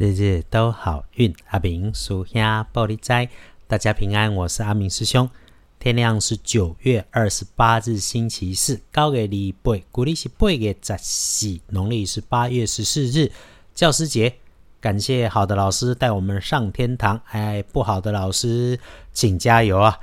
日日都好运，阿明属下玻璃斋，大家平安，我是阿明师兄。天亮是九月二十八日，星期四，高给礼拜，古历是八月十四，农历是八月十四日，教师节。感谢好的老师带我们上天堂，哎，不好的老师请加油啊！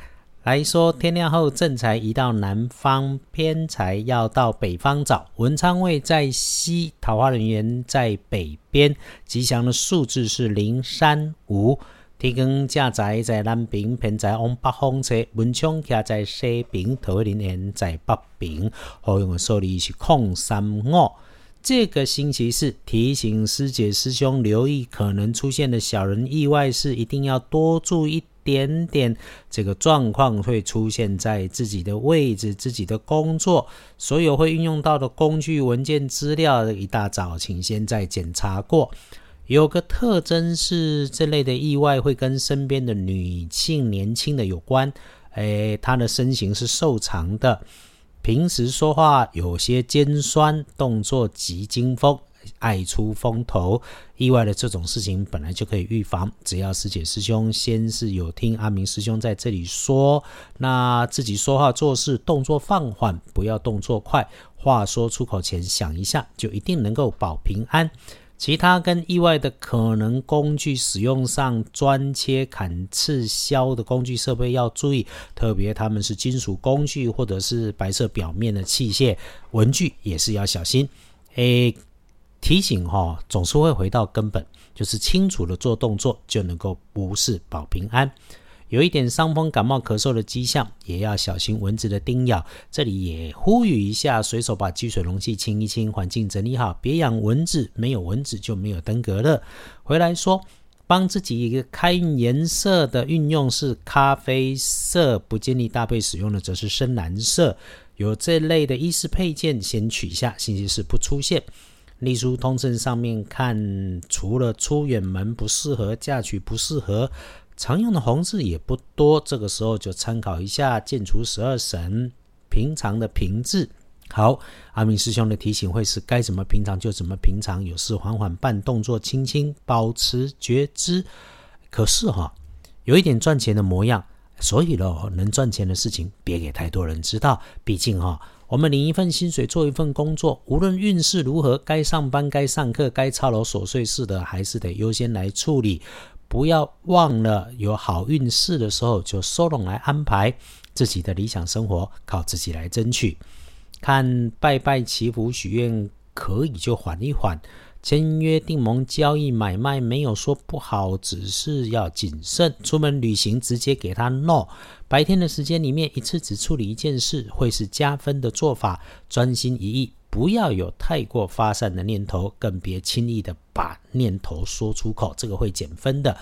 来说，天亮后正财移到南方，偏财要到北方找。文昌位在西，桃花人员在北边。吉祥的数字是零三五。天光驾宅在南边，偏财往北方车。文昌徛在西边，桃花人员在北边。好用的数字是空三五。这个星期四，提醒师姐师兄留意可能出现的小人意外事，一定要多注意一。点点这个状况会出现在自己的位置、自己的工作，所有会运用到的工具、文件、资料，一大早请先再检查过。有个特征是，这类的意外会跟身边的女性年轻的有关。诶，她的身形是瘦长的，平时说话有些尖酸，动作急惊风。爱出风头，意外的这种事情本来就可以预防。只要师姐师兄先是有听阿明师兄在这里说，那自己说话做事动作放缓，不要动作快，话说出口前想一下，就一定能够保平安。其他跟意外的可能工具使用上，钻切、砍、刺、削的工具设备要注意，特别他们是金属工具或者是白色表面的器械、文具也是要小心。诶。提醒哈，总是会回到根本，就是清楚的做动作就能够无事保平安。有一点伤风感冒咳嗽的迹象，也要小心蚊子的叮咬。这里也呼吁一下，随手把积水容器清一清，环境整理好，别养蚊子。没有蚊子就没有登革热。回来说，帮自己一个开颜色的运用是咖啡色，不建议搭配使用的则是深蓝色。有这类的衣饰配件，先取下，星期四不出现。隶书通证上面看，除了出远门不适合，嫁娶不适合，常用的红字也不多。这个时候就参考一下建除十二神平常的平字。好，阿明师兄的提醒会是该怎么平常就怎么平常，有事缓缓办，动作轻轻，保持觉知。可是哈，有一点赚钱的模样，所以咯，能赚钱的事情别给太多人知道，毕竟哈。我们领一份薪水，做一份工作，无论运势如何，该上班、该上课、该操劳琐碎事的，还是得优先来处理。不要忘了，有好运势的时候，就收拢来安排自己的理想生活，靠自己来争取。看拜拜祈福许愿，可以就缓一缓。签约订盟交易买卖没有说不好，只是要谨慎。出门旅行直接给他 no。白天的时间里面一次只处理一件事，会是加分的做法。专心一意，不要有太过发散的念头，更别轻易的把念头说出口，这个会减分的。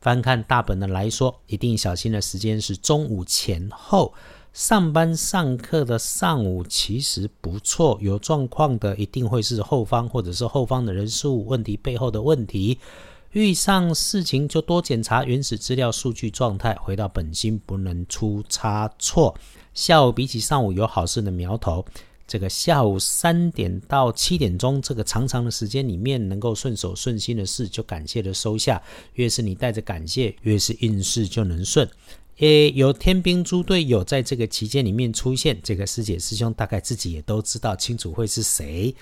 翻看大本的来说，一定小心的时间是中午前后。上班上课的上午其实不错，有状况的一定会是后方或者是后方的人事物问题背后的问题。遇上事情就多检查原始资料、数据状态，回到本心，不能出差错。下午比起上午有好事的苗头，这个下午三点到七点钟这个长长的时间里面，能够顺手顺心的事就感谢的收下。越是你带着感谢，越是运势就能顺。诶，有天兵猪队友在这个期间里面出现，这个师姐师兄大概自己也都知道清楚会是谁。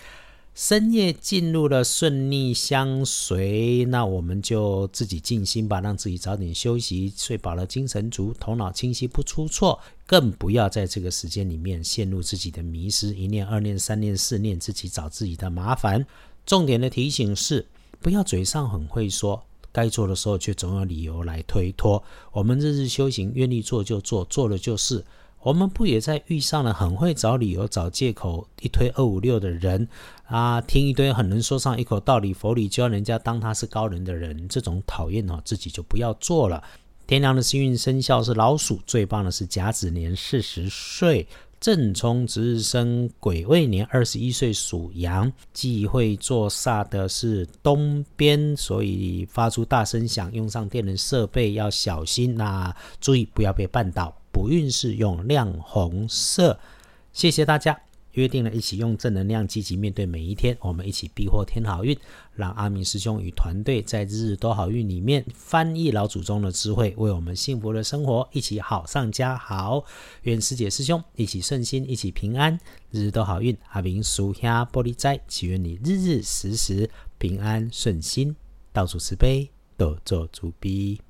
深夜进入了顺逆相随，那我们就自己静心吧，让自己早点休息，睡饱了精神足，头脑清晰不出错，更不要在这个时间里面陷入自己的迷失，一念、二念、三念、四念，自己找自己的麻烦。重点的提醒是，不要嘴上很会说。该做的时候却总有理由来推脱。我们日日修行，愿意做就做，做了就是。我们不也在遇上了很会找理由、找借口、一推二五六的人啊？听一堆很能说上一口道理、佛理就要人家当他是高人的人，这种讨厌哦，自己就不要做了。天亮的幸运生肖是老鼠，最棒的是甲子年四十岁。正冲值日生癸未年二十一岁属羊，忌讳坐煞的是东边，所以发出大声响，用上电能设备要小心呐，注意不要被绊倒。补运是用亮红色。谢谢大家。约定了一起用正能量积极面对每一天。我们一起避祸添好运，让阿明师兄与团队在日日都好运里面翻译老祖宗的智慧，为我们幸福的生活一起好上加好。愿师姐师兄一起顺心，一起平安，日日都好运。阿明叔兄玻璃斋，祈愿你日日时时平安顺心，到处慈悲，多做主逼。